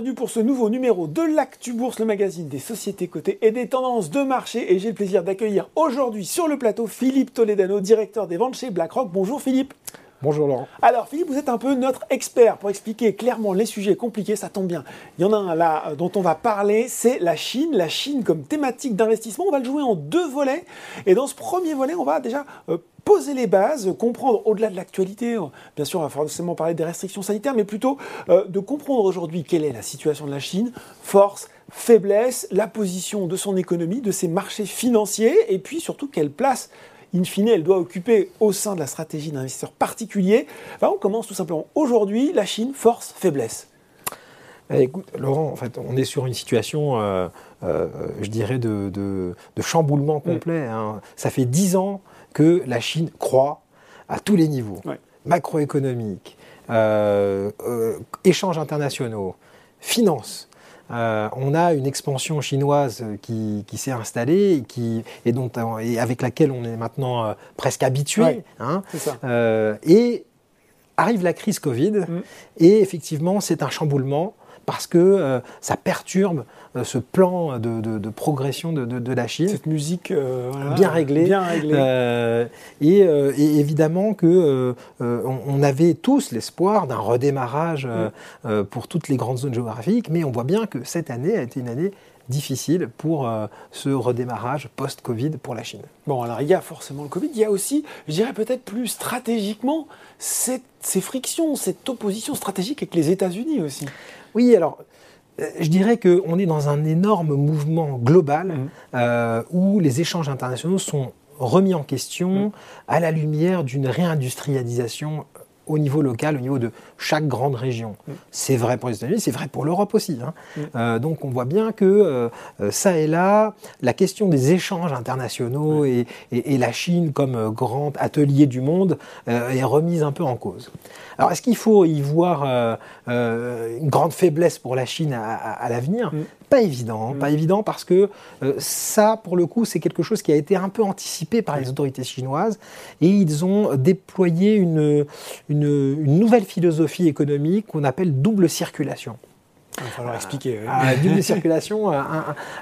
bienvenue pour ce nouveau numéro de l'Actu Bourse, le magazine des sociétés cotées et des tendances de marché. Et j'ai le plaisir d'accueillir aujourd'hui sur le plateau Philippe Toledano, directeur des ventes chez BlackRock. Bonjour Philippe. Bonjour Laurent. Alors Philippe, vous êtes un peu notre expert pour expliquer clairement les sujets compliqués, ça tombe bien. Il y en a un là euh, dont on va parler, c'est la Chine. La Chine comme thématique d'investissement, on va le jouer en deux volets. Et dans ce premier volet, on va déjà euh, poser les bases, comprendre au-delà de l'actualité, euh, bien sûr on va forcément parler des restrictions sanitaires, mais plutôt de comprendre aujourd'hui quelle est la situation de la Chine, force, faiblesse, la position de son économie, de ses marchés financiers, et puis surtout quelle place in fine, elle doit occuper au sein de la stratégie d'investisseurs particuliers. on commence tout simplement aujourd'hui, la Chine, force, faiblesse. Eh, écoute, Laurent, en fait, on est sur une situation, euh, euh, je dirais, de, chamboulement mm. complet. Hein. Ça fait dix ans que la Chine croît à tous les niveaux, macroéconomiques, euh, échanges internationaux, finances. Euh, on a une expansion chinoise qui, s'est installée et, qui, et, dont, et avec laquelle on est maintenant euh, presque habitué. Hein. Euh, et arrive la crise Covid, mm. et effectivement, c'est un chamboulement parce que ça perturbe euh, ce plan de, progression de, la Chine. Cette musique euh, bien réglée. Bien réglée. Euh, et, évidemment que on, avait tous l'espoir d'un redémarrage mm. pour toutes les grandes zones géographiques, mais on voit bien que cette année a été une année difficile pour ce redémarrage post-Covid pour la Chine. Bon, alors il y a forcément le Covid, il y a aussi, je dirais peut-être plus stratégiquement, ces frictions, cette opposition stratégique avec les États-Unis aussi. Oui, alors je dirais qu'on est dans un énorme mouvement global mmh. euh, où les échanges internationaux sont remis en question mmh. à la lumière d'une réindustrialisation au niveau local, au niveau de chaque grande région. Mm. C'est vrai pour les États-Unis, c'est vrai pour l'Europe aussi. Hein. Mm. Euh, donc on voit bien que euh, euh, ça et là, la question des échanges internationaux et, la Chine comme grand atelier du monde est remise un peu en cause. Alors est-ce qu'il faut y voir une grande faiblesse pour la Chine à, l'avenir? Pas évident, hein, pas évident parce que ça, pour le coup, c'est quelque chose qui a été un peu anticipé par les autorités chinoises et ils ont déployé une, une, nouvelle philosophie économique qu'on appelle double circulation. Il va falloir expliquer. Ah, double circulation,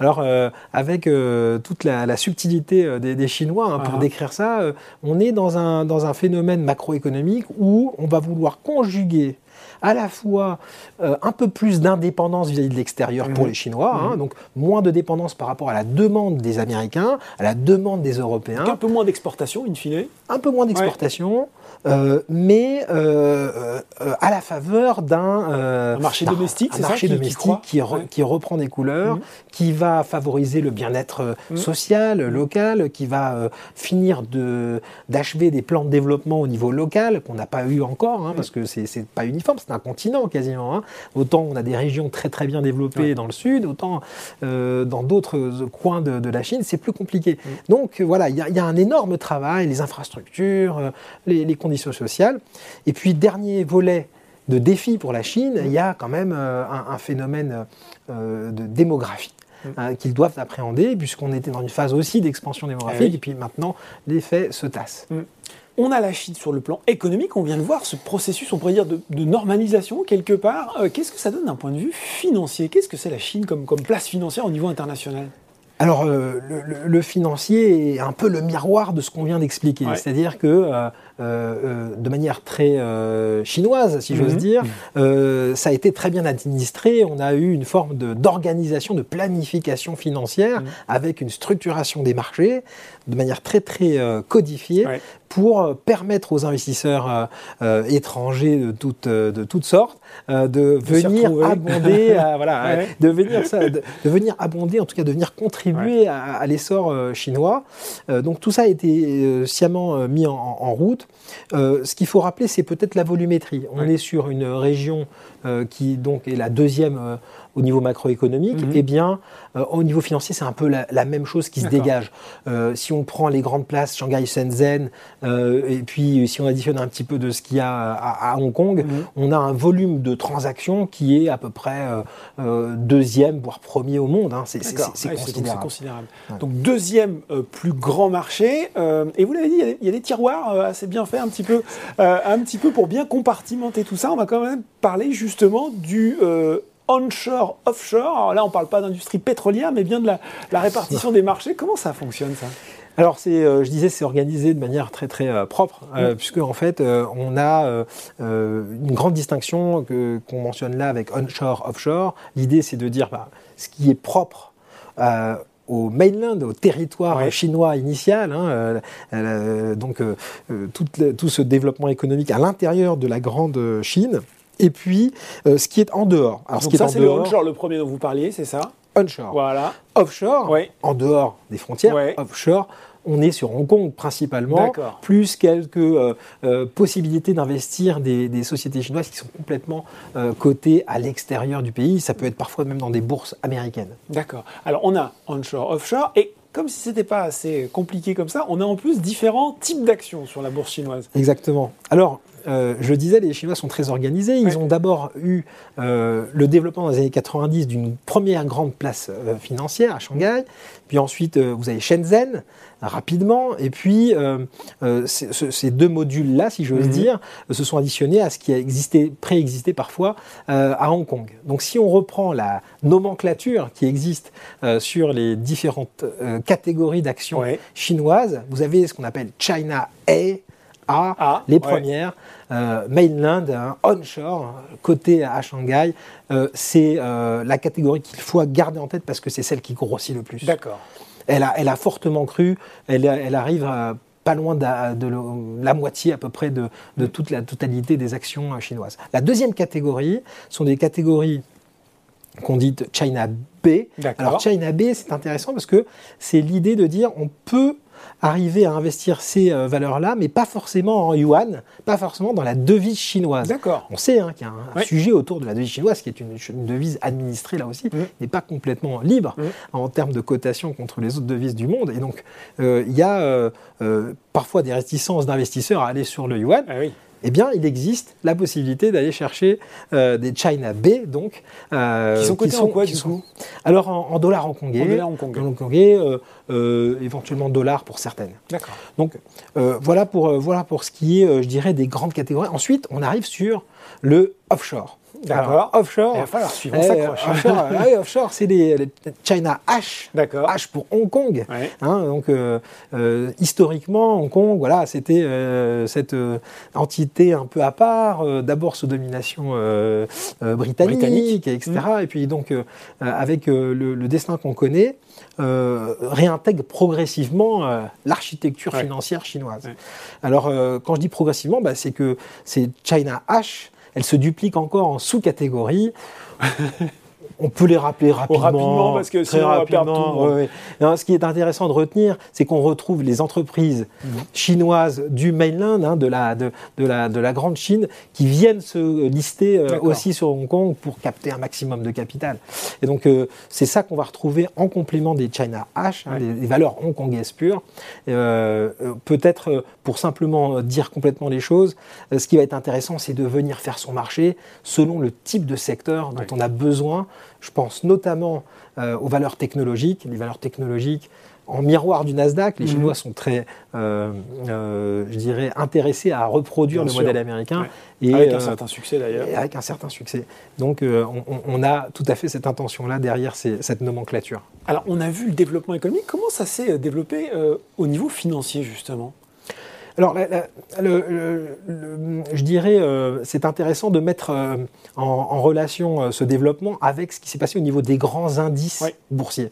alors euh, avec euh, toute la, subtilité euh, des, Chinois, hein, pour ah. décrire ça, on est dans un, dans un phénomène macroéconomique où on va vouloir conjuguer à la fois un peu plus d'indépendance vis-à-vis de l'extérieur pour mhm. les Chinois, hein, mhm. donc moins de dépendance par rapport à la demande des Américains, à la demande des Européens. un peu moins d'exportation, in fine. Un peu moins d'exportation. Euh, mais euh, euh, à la faveur d'un marché domestique, un marché domestique qui, qui, reprend des couleurs, mmh. qui va favoriser le bien-être mmh. social, local, qui va finir de d'achever des plans de développement au niveau local qu'on n'a pas eu encore, hein, mmh. parce que c'est pas uniforme, c'est un continent quasiment. Hein. Autant on a des régions très très bien développées dans le sud, autant dans d'autres coins de, la Chine, c'est plus compliqué. Donc voilà, il y, a un énorme travail, les infrastructures, les, les conditions sociale. Et puis, dernier volet de défi pour la Chine, il y a quand même euh, un, phénomène euh, de démographie. Mm. Hein, qu'ils doivent appréhender, puisqu'on était dans une phase aussi d'expansion démographique, eh et puis maintenant, les faits se tassent. Mm. On a la Chine sur le plan économique, on vient de voir ce processus, on pourrait dire, de, normalisation quelque part. Euh, qu'est-ce que ça donne d'un point de vue financier? Qu'est-ce que c'est la Chine comme, comme place financière au niveau international? Alors, le, financier est un peu le miroir de ce qu'on vient d'expliquer. C'est-à-dire que euh, euh, de manière très euh, chinoise, si j'ose mhm. dire. ça a été très bien administré. On a eu une forme d'organisation, de, planification financière mhm. avec une structuration des marchés de manière très très codifiée pour permettre aux investisseurs étrangers de toutes, de toutes sortes de, venir abonder, voilà, de, venir, ça, de, venir abonder, en tout cas de venir contribuer à, l'essor chinois. donc tout ça a été sciemment mis en, en route. Euh, ce qu'il faut rappeler, c'est peut-être la volumétrie. On est sur une région euh, qui donc est la deuxième euh, au niveau macroéconomique, mhm. eh bien, euh, au niveau financier, c'est un peu la, même chose qui se dégage. Euh, si on prend les grandes places, Shanghai, Shenzhen, et puis si on additionne un petit peu de ce qu'il y a à, Hong Kong, mhm. on a un volume de transactions qui est à peu près deuxième, voire premier au monde. Hein. C'est considérable. Donc deuxième plus grand marché. et vous l'avez dit, il y, a des tiroirs assez bien faits, un petit peu, un petit peu pour bien compartimenter tout ça. On va quand même parler justement du onshore, offshore. Alors là, on ne parle pas d'industrie pétrolière, mais bien de la, répartition des marchés. Comment ça fonctionne ça? Alors, c'est, je disais, c'est organisé de manière très très propre, puisque en fait, on a une grande distinction que, qu'on mentionne là avec onshore, offshore. L'idée, c'est de dire bah, ce qui est propre au mainland, au territoire chinois initial, hein, euh, euh, donc euh, tout, tout, ce développement économique à l'intérieur de la grande Chine, et puis ce qui est en dehors. Alors, ce qui ça, c'est le onshore, le premier dont vous parliez, c'est ça? Onshore. Voilà. Offshore, en dehors des frontières, offshore, on est sur Hong Kong principalement, plus quelques euh, euh, possibilités d'investir des, sociétés chinoises qui sont complètement euh, cotées à l'extérieur du pays. Ça peut être parfois même dans des bourses américaines. D'accord. Alors on a onshore, offshore, et comme si ce n'était pas assez compliqué comme ça, on a en plus différents types d'actions sur la bourse chinoise. Exactement. Alors, je disais, les Chinois sont très organisés. Ils ont d'abord eu le développement dans les années 90 d'une première grande place financière à Shanghai. Puis ensuite, vous avez Shenzhen, rapidement. Et puis, euh, euh, ces deux modules-là, si j'ose mhm. dire, se sont additionnés à ce qui a existé, préexisté parfois euh, à Hong Kong. Donc, si on reprend la nomenclature qui existe sur les différentes catégories d'actions chinoises, vous avez ce qu'on appelle China A, A, les premières, mainland, hein, onshore, côté à Shanghai, c'est la catégorie qu'il faut garder en tête parce que c'est celle qui grossit le plus. D'accord. Elle a, fortement cru. Elle, arrive à pas loin de, la moitié à peu près de, toute la totalité des actions euh, chinoises. La deuxième catégorie sont des catégories qu'on dit China B. Alors China B, c'est intéressant parce que c'est l'idée de dire on peut arriver à investir ces euh, valeurs-là, mais pas forcément en yuan, pas forcément dans la devise chinoise. D'accord. On sait hein, qu'il y a un, sujet autour de la devise chinoise, qui est une, devise administrée là aussi, n'est pas complètement libre en termes de cotation contre les autres devises du monde. Et donc, euh, il y a euh, parfois des réticences d'investisseurs à aller sur le yuan. Ah oui eh bien, il existe la possibilité d'aller chercher euh, des China B, donc. Euh, qui sont cotés en quoi, du coup Alors, en, dollars hongkongais. En dollars hongkongais. En hongkongais, euh, éventuellement dollars pour certaines. D'accord. Donc, voilà, pour, voilà pour ce qui est, je dirais, des grandes catégories. Ensuite, on arrive sur le offshore. D'accord. Offshore. Il va falloir suivre, on s'accroche. Offshore, offshore c'est les, China H. D'accord. H pour Hong Kong. Hein, donc, euh, euh, historiquement, Hong Kong, voilà, c'était euh, cette entité un peu à part, d'abord sous domination britannique, etc. Mmh. Et puis, donc, avec le, destin qu'on connaît, réintègre progressivement l'architecture financière chinoise. Alors, quand je dis progressivement, bah, c'est que c'est China H elle se duplique encore en sous-catégories. on peut les rappeler rapidement. rapidement parce que très rapidement. ce qui est intéressant de retenir, c'est qu'on retrouve les entreprises mhm. chinoises du mainland, hein, de, la, de, la, de la grande Chine, qui viennent se lister euh, aussi sur Hong Kong pour capter un maximum de capital. Et donc, euh, c'est ça qu'on va retrouver en complément des China H, hein, les, valeurs hongkongaises pures. Euh, peut-être, pour simplement dire complètement les choses, ce qui va être intéressant, c'est de venir faire son marché selon le type de secteur dont on a besoin je pense notamment euh, aux valeurs technologiques. Les valeurs technologiques, en miroir du Nasdaq, les mhm. Chinois sont très, euh, euh, je dirais, intéressés à reproduire le modèle américain. Et, avec un certain succès d'ailleurs. Avec un certain succès. Donc on, a tout à fait cette intention-là derrière cette nomenclature. Alors on a vu le développement économique. Comment ça s'est développé au niveau financier justement? Alors, je dirais, euh, c'est intéressant de mettre euh, en, relation euh, ce développement avec ce qui s'est passé au niveau des grands indices boursiers.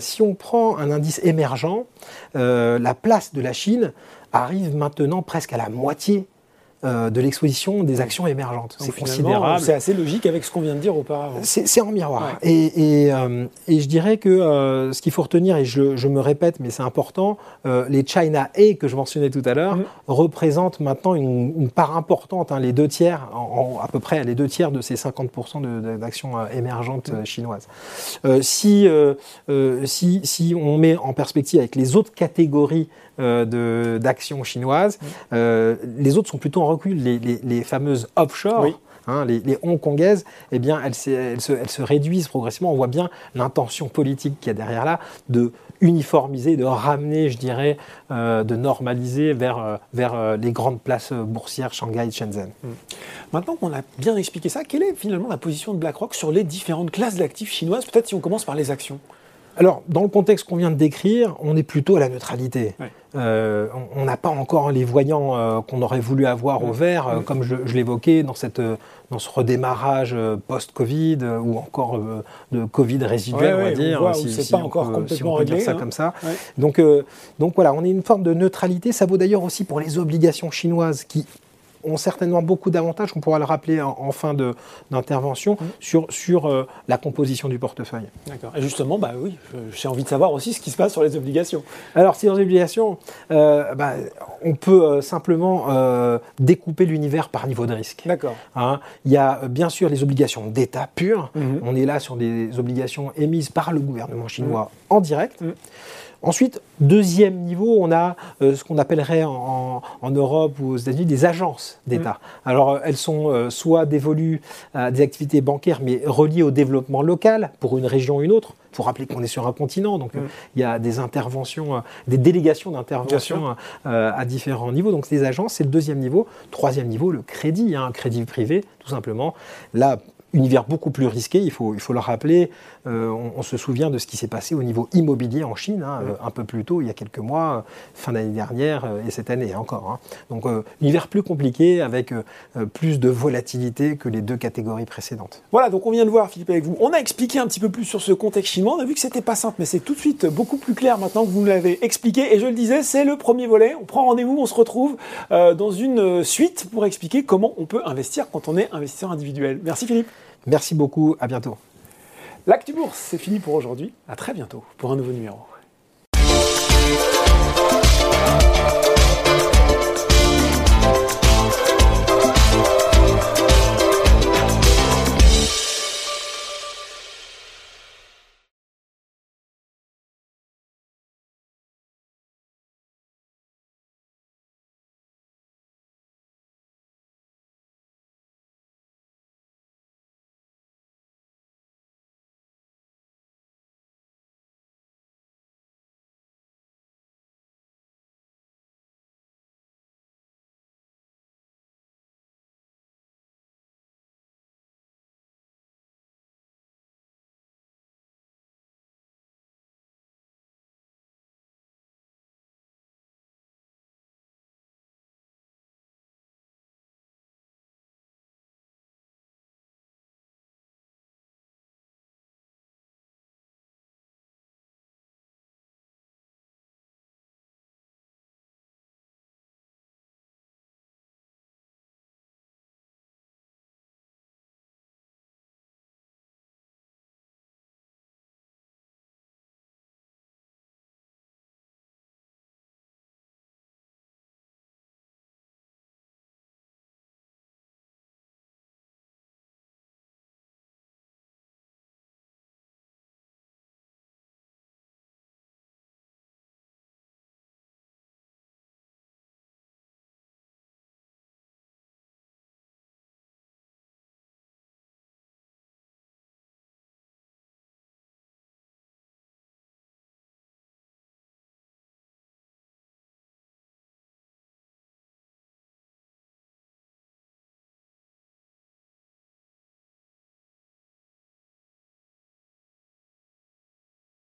si on prend un indice émergent, la place de la Chine arrive maintenant presque à la moitié euh, de l'exposition des actions émergentes. C'est considérable. C'est assez logique avec ce qu'on vient de dire auparavant. C'est en miroir. Et, euh, et, je dirais que euh, ce qu'il faut retenir, et je, me répète, mais c'est important, les China A que je mentionnais tout à l'heure mm. représentent maintenant une, part importante, hein, les deux tiers, à peu près les deux tiers de ces 50% d'actions émergentes mm. chinoises. si, si, si on met en perspective avec les autres catégories d'actions chinoises, mm. les autres sont plutôt en recul, les, fameuses offshore. hein, les, les, hongkongaises, eh bien, elles, elles, se, elles, se, réduisent progressivement. On voit bien l'intention politique qu'il y a derrière là de uniformiser, de ramener, je dirais, euh, de normaliser vers, euh, vers euh, les grandes places boursières, Shanghai, Shenzhen. Mmh. Maintenant qu'on a bien expliqué ça, quelle est finalement la position de BlackRock sur les différentes classes d'actifs chinoises? Peut-être si on commence par les actions. Alors, dans le contexte qu'on vient de décrire, on est plutôt à la neutralité. Ouais. Euh, on n'a pas encore les voyants euh, qu'on aurait voulu avoir au vert, euh, comme je, je l'évoquais dans, cette, dans ce redémarrage post-Covid ou encore de Covid résiduel, on va dire, si, si, pas on encore peut, complètement si on peut réglé, dire ça hein. comme ça. Donc, donc voilà, on est une forme de neutralité. Ça vaut d'ailleurs aussi pour les obligations chinoises qui ont certainement beaucoup d'avantages, on pourra le rappeler en, en fin d'intervention, mmh. sur, sur euh, la composition du portefeuille. D'accord. Et justement, bah oui, j'ai envie de savoir aussi ce qui se passe sur les obligations. Alors, sur les obligations, euh, bah, on peut euh, simplement découper l'univers par niveau de risque. D'accord. Hein, il y a bien sûr les obligations d'État pur. Mmh. On est là sur des obligations émises par le gouvernement chinois mmh. En direct. Ensuite, deuxième niveau, on a euh, ce qu'on appellerait en, en, Europe ou aux États-Unis des agences d'État. Mmh. Alors, euh, elles sont euh, soit dévolues à des activités bancaires, mais reliées au développement local pour une région ou une autre. Il faut rappeler qu'on est sur un continent, donc mmh. il y a des interventions, des délégations d'intervention à différents niveaux. Donc, ces agences, c'est le deuxième niveau. Troisième niveau, le crédit, hein, un crédit privé, tout simplement. Là, univers beaucoup plus risqué, il faut, il faut le rappeler. Euh, on, on, se souvient de ce qui s'est passé au niveau immobilier en Chine, hein, euh, un peu plus tôt, il y a quelques mois, fin d'année dernière euh, et cette année encore. Hein. Donc, univers plus compliqué avec plus de volatilité que les deux catégories précédentes. Voilà, donc on vient de voir, Philippe, avec vous. On a expliqué un petit peu plus sur ce contexte chinois. On a vu que c'était pas simple, mais c'est tout de suite beaucoup plus clair maintenant que vous l'avez expliqué. Et je le disais, c'est le premier volet. On prend rendez-vous, on se retrouve dans une suite pour expliquer comment on peut investir quand on est investisseur individuel. Merci, Philippe. Merci beaucoup, à bientôt. L'actu bourse, c'est fini pour aujourd'hui. À très bientôt pour un nouveau numéro.